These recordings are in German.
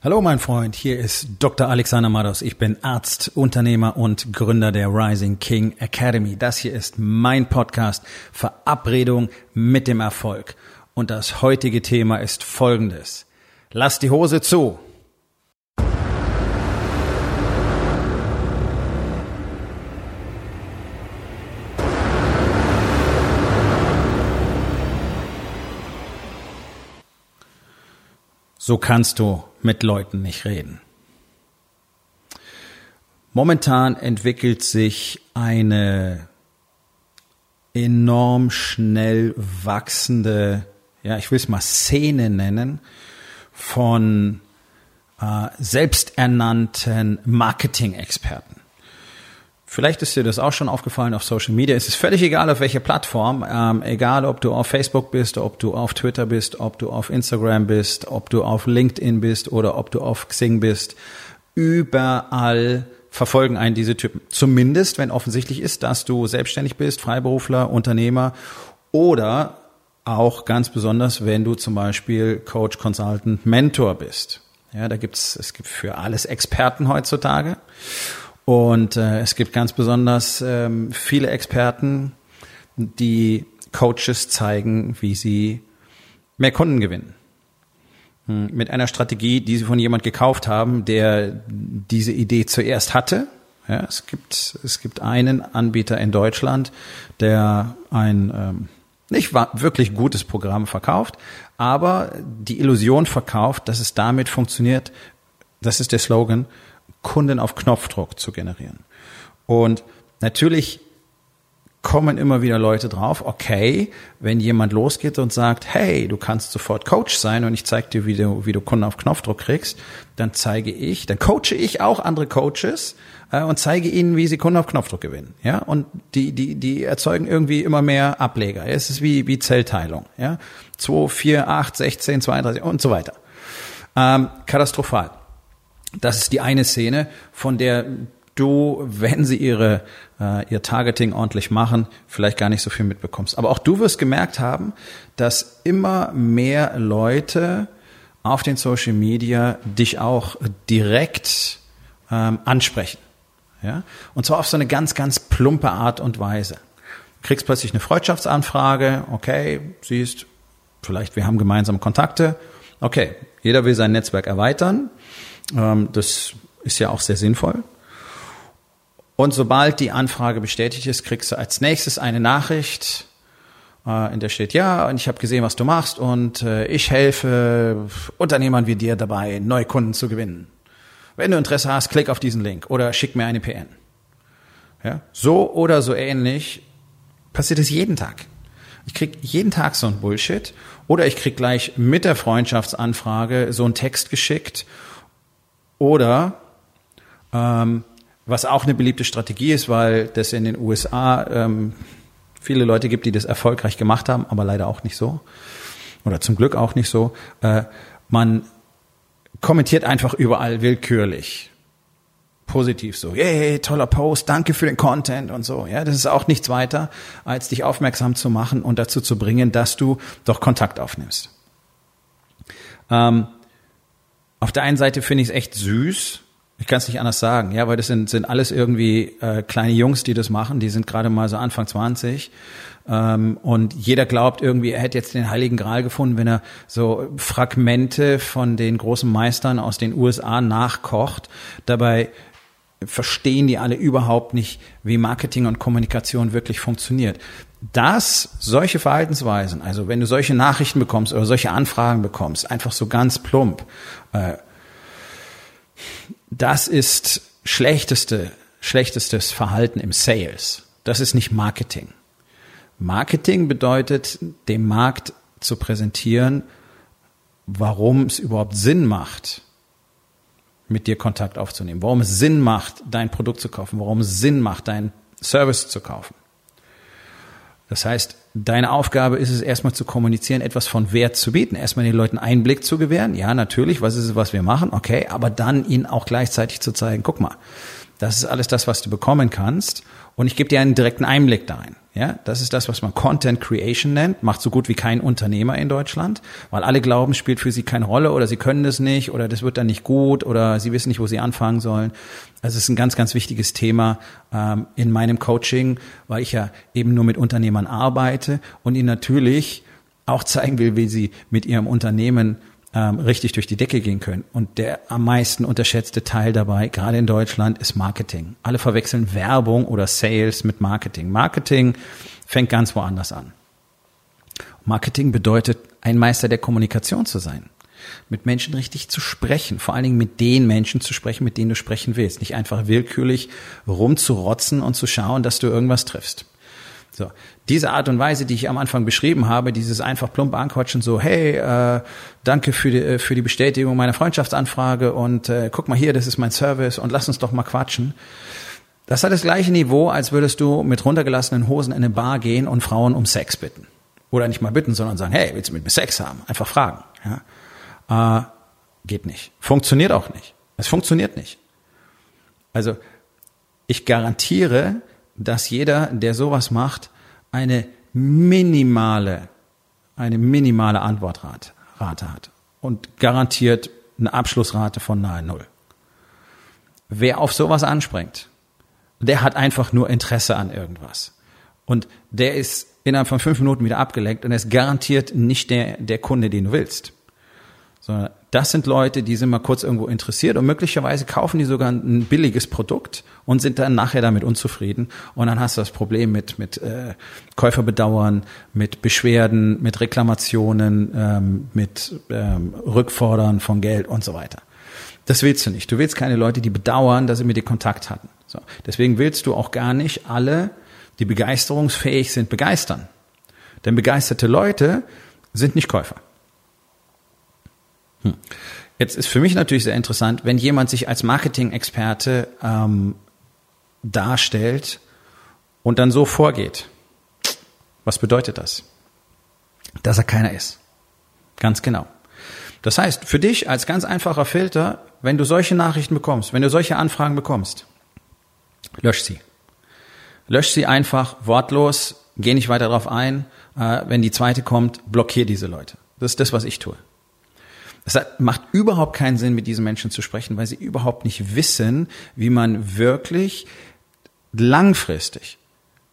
Hallo mein Freund, hier ist Dr. Alexander Mados. Ich bin Arzt, Unternehmer und Gründer der Rising King Academy. Das hier ist mein Podcast Verabredung mit dem Erfolg. Und das heutige Thema ist folgendes. Lass die Hose zu. So kannst du mit Leuten nicht reden. Momentan entwickelt sich eine enorm schnell wachsende, ja, ich will es mal Szene nennen, von äh, selbsternannten Marketing-Experten. Vielleicht ist dir das auch schon aufgefallen auf Social Media. Es ist völlig egal, auf welche Plattform. Ähm, egal, ob du auf Facebook bist, ob du auf Twitter bist, ob du auf Instagram bist, ob du auf LinkedIn bist oder ob du auf Xing bist. Überall verfolgen einen diese Typen. Zumindest, wenn offensichtlich ist, dass du selbstständig bist, Freiberufler, Unternehmer oder auch ganz besonders, wenn du zum Beispiel Coach, Consultant, Mentor bist. Ja, da gibt's, es gibt für alles Experten heutzutage. Und äh, es gibt ganz besonders ähm, viele Experten, die Coaches zeigen, wie sie mehr Kunden gewinnen. Hm, mit einer Strategie, die sie von jemand gekauft haben, der diese Idee zuerst hatte. Ja, es gibt es gibt einen Anbieter in Deutschland, der ein ähm, nicht wirklich gutes Programm verkauft, aber die Illusion verkauft, dass es damit funktioniert. Das ist der Slogan Kunden auf Knopfdruck zu generieren. Und natürlich kommen immer wieder Leute drauf, okay, wenn jemand losgeht und sagt, hey, du kannst sofort Coach sein und ich zeige dir, wie du, wie du Kunden auf Knopfdruck kriegst, dann zeige ich, dann coache ich auch andere Coaches äh, und zeige ihnen, wie sie Kunden auf Knopfdruck gewinnen. Ja, und die, die, die erzeugen irgendwie immer mehr Ableger. Es ist wie, wie Zellteilung. Ja, 2, 4, 8, 16, 32 und so weiter. Ähm, katastrophal. Das ist die eine Szene, von der du, wenn sie ihre, äh, ihr Targeting ordentlich machen, vielleicht gar nicht so viel mitbekommst. Aber auch du wirst gemerkt haben, dass immer mehr Leute auf den Social Media dich auch direkt ähm, ansprechen. Ja? Und zwar auf so eine ganz, ganz plumpe Art und Weise. Du kriegst plötzlich eine Freundschaftsanfrage, okay, siehst, vielleicht wir haben gemeinsame Kontakte, okay, jeder will sein Netzwerk erweitern, das ist ja auch sehr sinnvoll. Und sobald die Anfrage bestätigt ist, kriegst du als nächstes eine Nachricht, äh, in der steht, ja, und ich habe gesehen, was du machst und äh, ich helfe Unternehmern wie dir dabei, neue Kunden zu gewinnen. Wenn du Interesse hast, klick auf diesen Link oder schick mir eine PN. Ja, so oder so ähnlich passiert es jeden Tag. Ich krieg jeden Tag so ein Bullshit oder ich krieg gleich mit der Freundschaftsanfrage so einen Text geschickt oder ähm, was auch eine beliebte Strategie ist, weil das in den USA ähm, viele Leute gibt, die das erfolgreich gemacht haben, aber leider auch nicht so. Oder zum Glück auch nicht so. Äh, man kommentiert einfach überall willkürlich. Positiv so, hey, toller Post, danke für den Content und so. Ja, das ist auch nichts weiter, als dich aufmerksam zu machen und dazu zu bringen, dass du doch Kontakt aufnimmst. Ähm, auf der einen Seite finde ich es echt süß. Ich kann es nicht anders sagen, ja, weil das sind, sind alles irgendwie äh, kleine Jungs, die das machen. Die sind gerade mal so Anfang 20. Ähm, und jeder glaubt irgendwie, er hätte jetzt den Heiligen Gral gefunden, wenn er so Fragmente von den großen Meistern aus den USA nachkocht. Dabei verstehen die alle überhaupt nicht, wie Marketing und Kommunikation wirklich funktioniert. Dass solche Verhaltensweisen, also wenn du solche Nachrichten bekommst oder solche Anfragen bekommst, einfach so ganz plump, äh, das ist schlechteste, schlechtestes Verhalten im Sales. Das ist nicht Marketing. Marketing bedeutet, dem Markt zu präsentieren, warum es überhaupt Sinn macht, mit dir Kontakt aufzunehmen, warum es Sinn macht, dein Produkt zu kaufen, warum es Sinn macht, dein Service zu kaufen. Das heißt, deine Aufgabe ist es erstmal zu kommunizieren, etwas von Wert zu bieten, erstmal den Leuten Einblick zu gewähren. Ja, natürlich, was ist es, was wir machen? Okay, aber dann ihnen auch gleichzeitig zu zeigen, guck mal, das ist alles das, was du bekommen kannst und ich gebe dir einen direkten Einblick da rein. Ja, das ist das, was man Content Creation nennt. Macht so gut wie kein Unternehmer in Deutschland, weil alle glauben, spielt für sie keine Rolle oder sie können das nicht oder das wird dann nicht gut oder sie wissen nicht, wo sie anfangen sollen. Also es ist ein ganz, ganz wichtiges Thema ähm, in meinem Coaching, weil ich ja eben nur mit Unternehmern arbeite und ihnen natürlich auch zeigen will, wie sie mit ihrem Unternehmen ähm, richtig durch die Decke gehen können. Und der am meisten unterschätzte Teil dabei, gerade in Deutschland, ist Marketing. Alle verwechseln Werbung oder Sales mit Marketing. Marketing fängt ganz woanders an. Marketing bedeutet, ein Meister der Kommunikation zu sein. Mit Menschen richtig zu sprechen, vor allen Dingen mit den Menschen zu sprechen, mit denen du sprechen willst. Nicht einfach willkürlich rumzurotzen und zu schauen, dass du irgendwas triffst. So, diese Art und Weise, die ich am Anfang beschrieben habe, dieses einfach plump anquatschen, so, hey, äh, danke für die, äh, für die Bestätigung meiner Freundschaftsanfrage und äh, guck mal hier, das ist mein Service und lass uns doch mal quatschen. Das hat das gleiche Niveau, als würdest du mit runtergelassenen Hosen in eine Bar gehen und Frauen um Sex bitten. Oder nicht mal bitten, sondern sagen, hey, willst du mit mir Sex haben? Einfach fragen. Ja? Äh, geht nicht. Funktioniert auch nicht. Es funktioniert nicht. Also ich garantiere, dass jeder, der sowas macht, eine minimale, eine minimale Antwortrate hat und garantiert eine Abschlussrate von nahe Null. Wer auf sowas anspringt, der hat einfach nur Interesse an irgendwas. Und der ist innerhalb von fünf Minuten wieder abgelenkt und er ist garantiert nicht der, der Kunde, den du willst sondern das sind Leute, die sind mal kurz irgendwo interessiert und möglicherweise kaufen die sogar ein billiges Produkt und sind dann nachher damit unzufrieden und dann hast du das Problem mit mit äh, Käuferbedauern, mit Beschwerden, mit Reklamationen, ähm, mit ähm, Rückfordern von Geld und so weiter. Das willst du nicht. Du willst keine Leute, die bedauern, dass sie mit dir Kontakt hatten. So. Deswegen willst du auch gar nicht alle, die begeisterungsfähig sind, begeistern. Denn begeisterte Leute sind nicht Käufer. Hm. Jetzt ist für mich natürlich sehr interessant, wenn jemand sich als Marketing-Experte ähm, darstellt und dann so vorgeht. Was bedeutet das? Dass er keiner ist. Ganz genau. Das heißt, für dich als ganz einfacher Filter, wenn du solche Nachrichten bekommst, wenn du solche Anfragen bekommst, lösch sie. Lösch sie einfach wortlos, geh nicht weiter darauf ein. Äh, wenn die zweite kommt, blockier diese Leute. Das ist das, was ich tue. Es macht überhaupt keinen Sinn, mit diesen Menschen zu sprechen, weil sie überhaupt nicht wissen, wie man wirklich langfristig,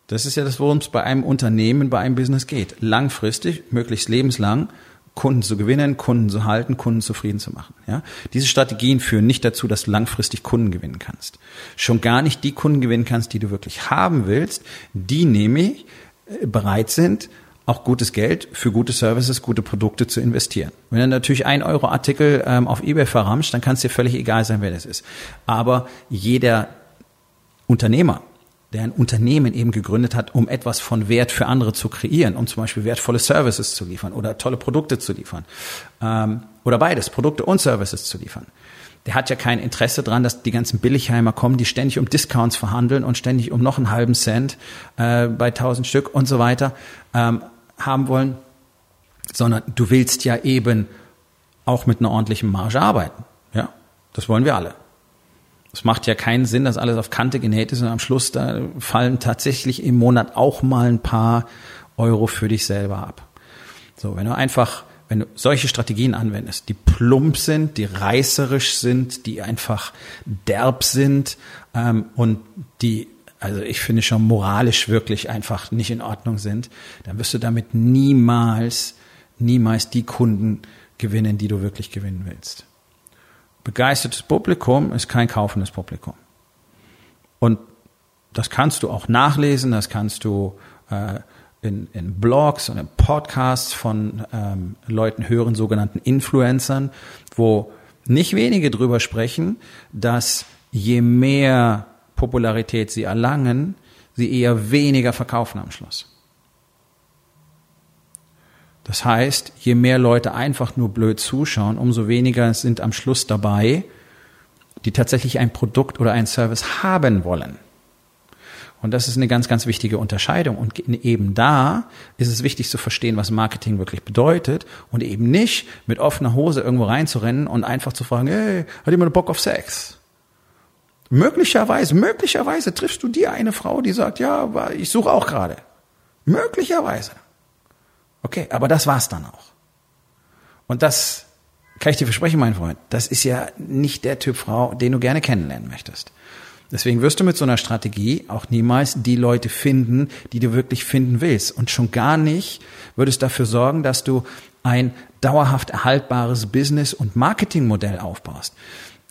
das ist ja das, worum es bei einem Unternehmen, bei einem Business geht, langfristig, möglichst lebenslang, Kunden zu gewinnen, Kunden zu halten, Kunden zufrieden zu machen. Ja? Diese Strategien führen nicht dazu, dass du langfristig Kunden gewinnen kannst. Schon gar nicht die Kunden gewinnen kannst, die du wirklich haben willst, die nämlich bereit sind, auch gutes Geld für gute Services, gute Produkte zu investieren. Wenn du natürlich ein Euro Artikel ähm, auf eBay verramscht, dann kann es dir völlig egal sein, wer das ist. Aber jeder Unternehmer, der ein Unternehmen eben gegründet hat, um etwas von Wert für andere zu kreieren, um zum Beispiel wertvolle Services zu liefern oder tolle Produkte zu liefern ähm, oder beides, Produkte und Services zu liefern. Der hat ja kein Interesse dran, dass die ganzen Billigheimer kommen, die ständig um Discounts verhandeln und ständig um noch einen halben Cent äh, bei tausend Stück und so weiter. Ähm, haben wollen, sondern du willst ja eben auch mit einer ordentlichen Marge arbeiten. Ja, das wollen wir alle. Es macht ja keinen Sinn, dass alles auf Kante genäht ist und am Schluss da fallen tatsächlich im Monat auch mal ein paar Euro für dich selber ab. So, wenn du einfach, wenn du solche Strategien anwendest, die plump sind, die reißerisch sind, die einfach derb sind ähm, und die also ich finde schon moralisch wirklich einfach nicht in Ordnung sind, dann wirst du damit niemals, niemals die Kunden gewinnen, die du wirklich gewinnen willst. Begeistertes Publikum ist kein kaufendes Publikum. Und das kannst du auch nachlesen, das kannst du äh, in, in Blogs und in Podcasts von ähm, Leuten hören, sogenannten Influencern, wo nicht wenige drüber sprechen, dass je mehr Popularität sie erlangen, sie eher weniger verkaufen am Schluss. Das heißt, je mehr Leute einfach nur blöd zuschauen, umso weniger sind am Schluss dabei, die tatsächlich ein Produkt oder ein Service haben wollen. Und das ist eine ganz, ganz wichtige Unterscheidung. Und eben da ist es wichtig zu verstehen, was Marketing wirklich bedeutet und eben nicht mit offener Hose irgendwo reinzurennen und einfach zu fragen, hey, hat jemand Bock auf Sex? Möglicherweise, möglicherweise triffst du dir eine Frau, die sagt, ja, ich suche auch gerade. Möglicherweise. Okay, aber das war's dann auch. Und das kann ich dir versprechen, mein Freund, das ist ja nicht der Typ Frau, den du gerne kennenlernen möchtest. Deswegen wirst du mit so einer Strategie auch niemals die Leute finden, die du wirklich finden willst. Und schon gar nicht würdest dafür sorgen, dass du ein dauerhaft erhaltbares Business- und Marketingmodell aufbaust.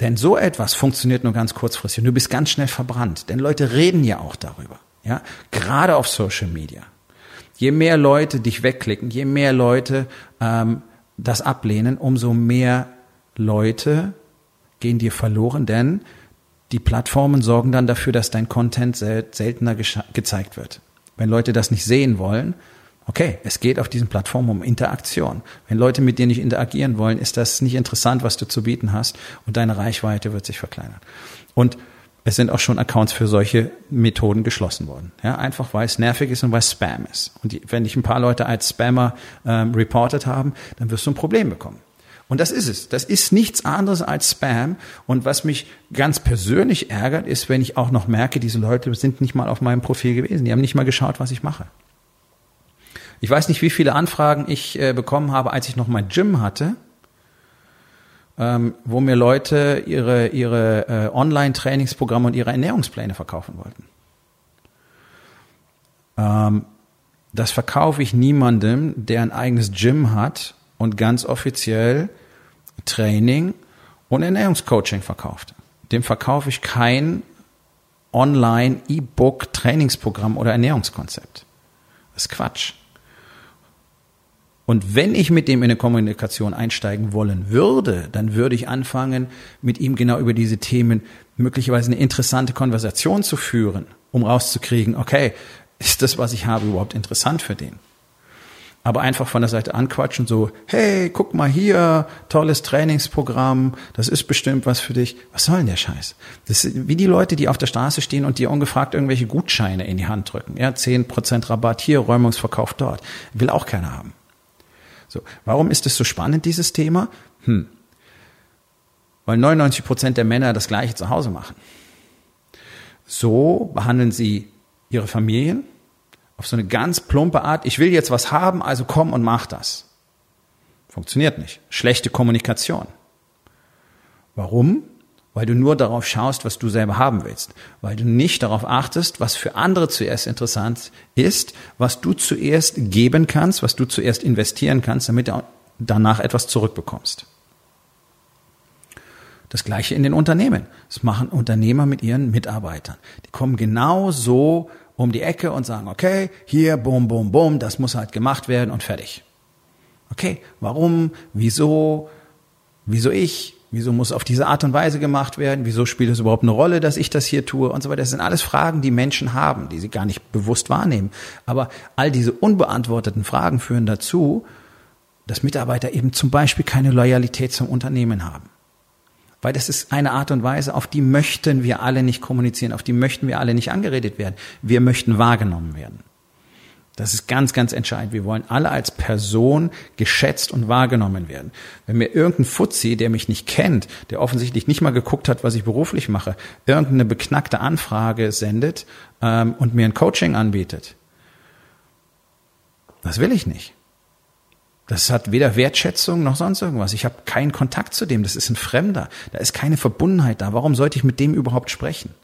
Denn so etwas funktioniert nur ganz kurzfristig und du bist ganz schnell verbrannt. Denn Leute reden ja auch darüber. Ja, gerade auf Social Media. Je mehr Leute dich wegklicken, je mehr Leute ähm, das ablehnen, umso mehr Leute gehen dir verloren, denn die Plattformen sorgen dann dafür, dass dein Content sel seltener gezeigt wird. Wenn Leute das nicht sehen wollen, okay, es geht auf diesen Plattformen um Interaktion. Wenn Leute mit dir nicht interagieren wollen, ist das nicht interessant, was du zu bieten hast und deine Reichweite wird sich verkleinern. Und es sind auch schon Accounts für solche Methoden geschlossen worden. Ja, einfach weil es nervig ist und weil es Spam ist. Und die, wenn dich ein paar Leute als Spammer ähm, reported haben, dann wirst du ein Problem bekommen. Und das ist es. Das ist nichts anderes als Spam. Und was mich ganz persönlich ärgert, ist, wenn ich auch noch merke, diese Leute sind nicht mal auf meinem Profil gewesen. Die haben nicht mal geschaut, was ich mache. Ich weiß nicht, wie viele Anfragen ich äh, bekommen habe, als ich noch mein Gym hatte ähm, wo mir Leute ihre, ihre äh, Online-Trainingsprogramme und ihre Ernährungspläne verkaufen wollten. Ähm, das verkaufe ich niemandem, der ein eigenes Gym hat und ganz offiziell Training und Ernährungscoaching verkauft. Dem verkaufe ich kein Online-E-Book-Trainingsprogramm oder Ernährungskonzept. Das ist Quatsch. Und wenn ich mit dem in eine Kommunikation einsteigen wollen würde, dann würde ich anfangen, mit ihm genau über diese Themen möglicherweise eine interessante Konversation zu führen, um rauszukriegen, okay, ist das, was ich habe, überhaupt interessant für den? Aber einfach von der Seite anquatschen, so, hey, guck mal hier, tolles Trainingsprogramm, das ist bestimmt was für dich. Was soll denn der Scheiß? Das ist wie die Leute, die auf der Straße stehen und dir ungefragt irgendwelche Gutscheine in die Hand drücken. Ja, zehn Prozent Rabatt hier, Räumungsverkauf dort. Will auch keiner haben. So, warum ist es so spannend, dieses Thema? Hm. Weil 99 Prozent der Männer das Gleiche zu Hause machen. So behandeln sie ihre Familien auf so eine ganz plumpe Art. Ich will jetzt was haben, also komm und mach das. Funktioniert nicht. Schlechte Kommunikation. Warum? Weil du nur darauf schaust, was du selber haben willst, weil du nicht darauf achtest, was für andere zuerst interessant ist, was du zuerst geben kannst, was du zuerst investieren kannst, damit du danach etwas zurückbekommst. Das gleiche in den Unternehmen. Das machen Unternehmer mit ihren Mitarbeitern. Die kommen genau so um die Ecke und sagen, okay, hier, bum, bum, bum, das muss halt gemacht werden und fertig. Okay, warum, wieso, wieso ich, Wieso muss auf diese Art und Weise gemacht werden? Wieso spielt es überhaupt eine Rolle, dass ich das hier tue und so weiter? Das sind alles Fragen, die Menschen haben, die sie gar nicht bewusst wahrnehmen. Aber all diese unbeantworteten Fragen führen dazu, dass Mitarbeiter eben zum Beispiel keine Loyalität zum Unternehmen haben. Weil das ist eine Art und Weise, auf die möchten wir alle nicht kommunizieren, auf die möchten wir alle nicht angeredet werden. Wir möchten wahrgenommen werden. Das ist ganz, ganz entscheidend. Wir wollen alle als Person geschätzt und wahrgenommen werden. Wenn mir irgendein Fuzzi, der mich nicht kennt, der offensichtlich nicht mal geguckt hat, was ich beruflich mache, irgendeine beknackte Anfrage sendet ähm, und mir ein Coaching anbietet, das will ich nicht. Das hat weder Wertschätzung noch sonst irgendwas. Ich habe keinen Kontakt zu dem. Das ist ein Fremder. Da ist keine Verbundenheit da. Warum sollte ich mit dem überhaupt sprechen?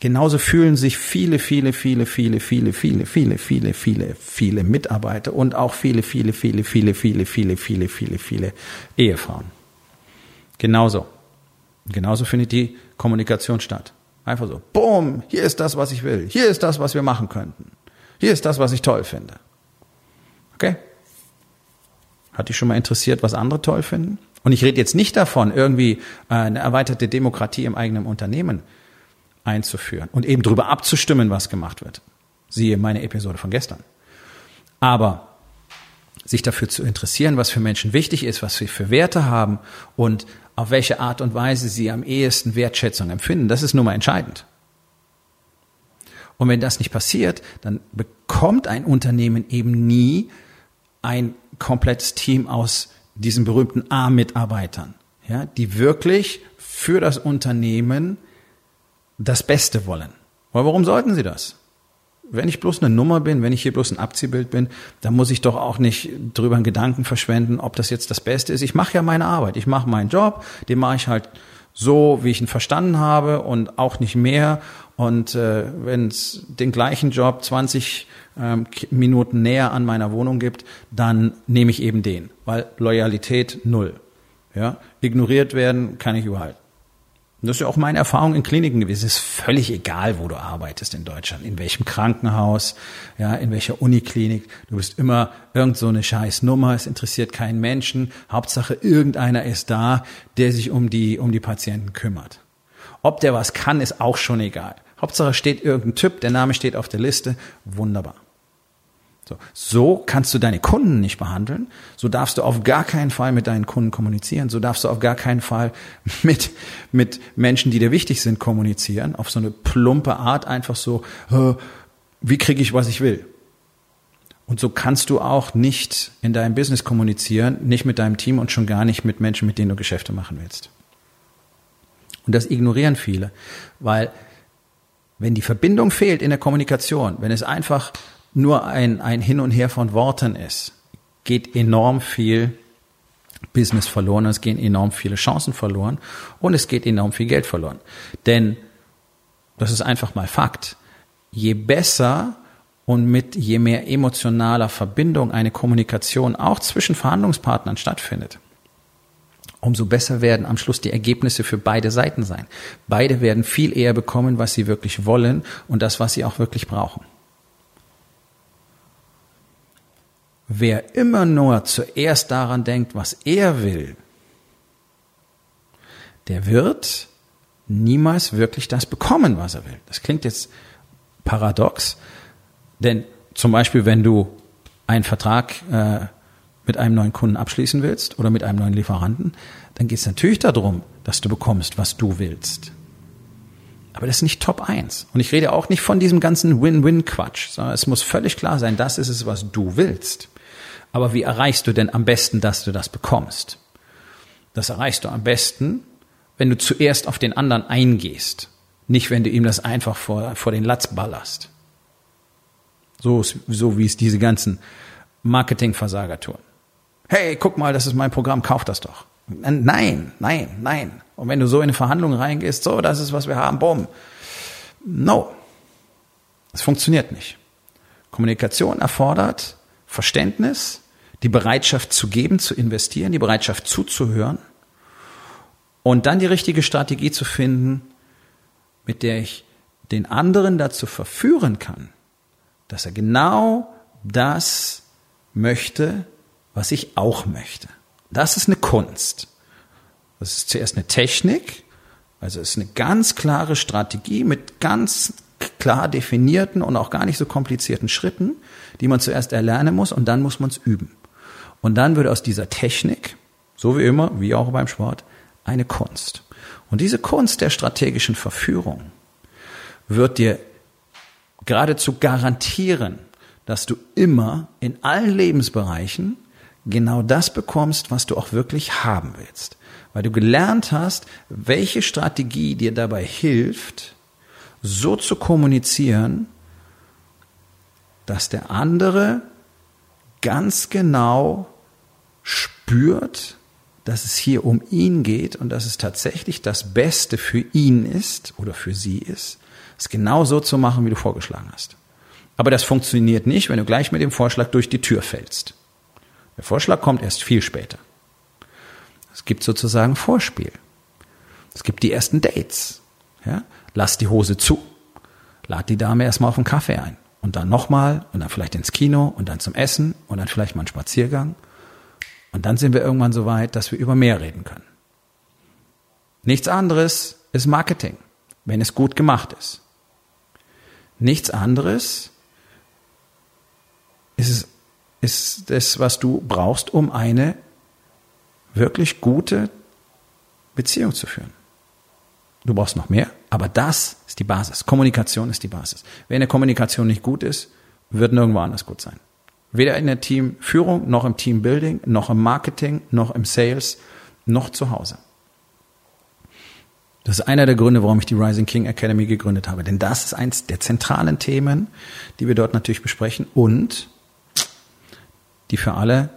Genauso fühlen sich viele, viele, viele, viele, viele, viele, viele, viele, viele, viele Mitarbeiter und auch viele, viele, viele, viele, viele, viele, viele, viele, viele Ehefrauen. Genauso. Genauso findet die Kommunikation statt. Einfach so, boom, hier ist das, was ich will. Hier ist das, was wir machen könnten. Hier ist das, was ich toll finde. Okay? Hat dich schon mal interessiert, was andere toll finden? Und ich rede jetzt nicht davon, irgendwie eine erweiterte Demokratie im eigenen Unternehmen einzuführen und eben darüber abzustimmen, was gemacht wird. Siehe meine Episode von gestern. Aber sich dafür zu interessieren, was für Menschen wichtig ist, was sie für Werte haben und auf welche Art und Weise sie am ehesten Wertschätzung empfinden, das ist nun mal entscheidend. Und wenn das nicht passiert, dann bekommt ein Unternehmen eben nie ein komplettes Team aus diesen berühmten A-Mitarbeitern, ja, die wirklich für das Unternehmen das Beste wollen. Weil warum sollten sie das? wenn ich bloß eine Nummer bin, wenn ich hier bloß ein Abziehbild bin, dann muss ich doch auch nicht drüber einen Gedanken verschwenden, ob das jetzt das Beste ist. Ich mache ja meine Arbeit, ich mache meinen Job, den mache ich halt so, wie ich ihn verstanden habe und auch nicht mehr. Und äh, wenn es den gleichen Job 20 ähm, Minuten näher an meiner Wohnung gibt, dann nehme ich eben den, weil Loyalität null. Ja, ignoriert werden kann ich überall. Das ist ja auch meine Erfahrung in Kliniken gewesen. Es ist völlig egal, wo du arbeitest in Deutschland, in welchem Krankenhaus, ja, in welcher Uniklinik. Du bist immer irgend so eine scheiß Nummer. Es interessiert keinen Menschen. Hauptsache irgendeiner ist da, der sich um die, um die Patienten kümmert. Ob der was kann, ist auch schon egal. Hauptsache steht irgendein Typ, der Name steht auf der Liste. Wunderbar. So, so kannst du deine Kunden nicht behandeln. So darfst du auf gar keinen Fall mit deinen Kunden kommunizieren. So darfst du auf gar keinen Fall mit, mit Menschen, die dir wichtig sind, kommunizieren. Auf so eine plumpe Art einfach so, wie kriege ich, was ich will. Und so kannst du auch nicht in deinem Business kommunizieren, nicht mit deinem Team und schon gar nicht mit Menschen, mit denen du Geschäfte machen willst. Und das ignorieren viele, weil wenn die Verbindung fehlt in der Kommunikation, wenn es einfach nur ein, ein Hin und Her von Worten ist, geht enorm viel Business verloren, es gehen enorm viele Chancen verloren und es geht enorm viel Geld verloren. Denn, das ist einfach mal Fakt, je besser und mit je mehr emotionaler Verbindung eine Kommunikation auch zwischen Verhandlungspartnern stattfindet, umso besser werden am Schluss die Ergebnisse für beide Seiten sein. Beide werden viel eher bekommen, was sie wirklich wollen und das, was sie auch wirklich brauchen. Wer immer nur zuerst daran denkt, was er will, der wird niemals wirklich das bekommen, was er will. Das klingt jetzt paradox, denn zum Beispiel, wenn du einen Vertrag äh, mit einem neuen Kunden abschließen willst oder mit einem neuen Lieferanten, dann geht es natürlich darum, dass du bekommst, was du willst. Aber das ist nicht Top 1. Und ich rede auch nicht von diesem ganzen Win-Win-Quatsch, sondern es muss völlig klar sein, das ist es, was du willst. Aber wie erreichst du denn am besten, dass du das bekommst? Das erreichst du am besten, wenn du zuerst auf den anderen eingehst, nicht wenn du ihm das einfach vor, vor den Latz ballerst. So, so wie es diese ganzen Marketingversager tun. Hey, guck mal, das ist mein Programm, kauf das doch. Nein, nein, nein. Und wenn du so in eine Verhandlung reingehst, so, das ist, was wir haben, bumm. No. Es funktioniert nicht. Kommunikation erfordert Verständnis, die Bereitschaft zu geben, zu investieren, die Bereitschaft zuzuhören und dann die richtige Strategie zu finden, mit der ich den anderen dazu verführen kann, dass er genau das möchte, was ich auch möchte. Das ist eine Kunst. Das ist zuerst eine Technik, also es ist eine ganz klare Strategie mit ganz klar definierten und auch gar nicht so komplizierten Schritten, die man zuerst erlernen muss und dann muss man es üben. Und dann wird aus dieser Technik, so wie immer, wie auch beim Sport, eine Kunst. Und diese Kunst der strategischen Verführung wird dir geradezu garantieren, dass du immer in allen Lebensbereichen genau das bekommst, was du auch wirklich haben willst. Weil du gelernt hast, welche Strategie dir dabei hilft, so zu kommunizieren, dass der andere ganz genau spürt, dass es hier um ihn geht und dass es tatsächlich das Beste für ihn ist oder für sie ist, es genau so zu machen, wie du vorgeschlagen hast. Aber das funktioniert nicht, wenn du gleich mit dem Vorschlag durch die Tür fällst. Der Vorschlag kommt erst viel später. Es gibt sozusagen Vorspiel. Es gibt die ersten Dates. Ja? Lass die Hose zu. Lad die Dame erstmal auf einen Kaffee ein. Und dann nochmal und dann vielleicht ins Kino und dann zum Essen und dann vielleicht mal einen Spaziergang. Und dann sind wir irgendwann so weit, dass wir über mehr reden können. Nichts anderes ist Marketing, wenn es gut gemacht ist. Nichts anderes ist, ist das, was du brauchst, um eine wirklich gute Beziehung zu führen. Du brauchst noch mehr, aber das ist die Basis. Kommunikation ist die Basis. Wenn eine Kommunikation nicht gut ist, wird nirgendwo anders gut sein. Weder in der Teamführung, noch im Teambuilding, noch im Marketing, noch im Sales, noch zu Hause. Das ist einer der Gründe, warum ich die Rising King Academy gegründet habe. Denn das ist eins der zentralen Themen, die wir dort natürlich besprechen und die für alle,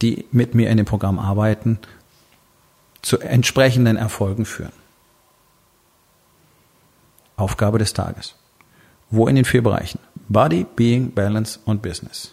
die mit mir in dem Programm arbeiten, zu entsprechenden Erfolgen führen. Aufgabe des Tages. Wo in den vier Bereichen? Body, Being, Balance und Business.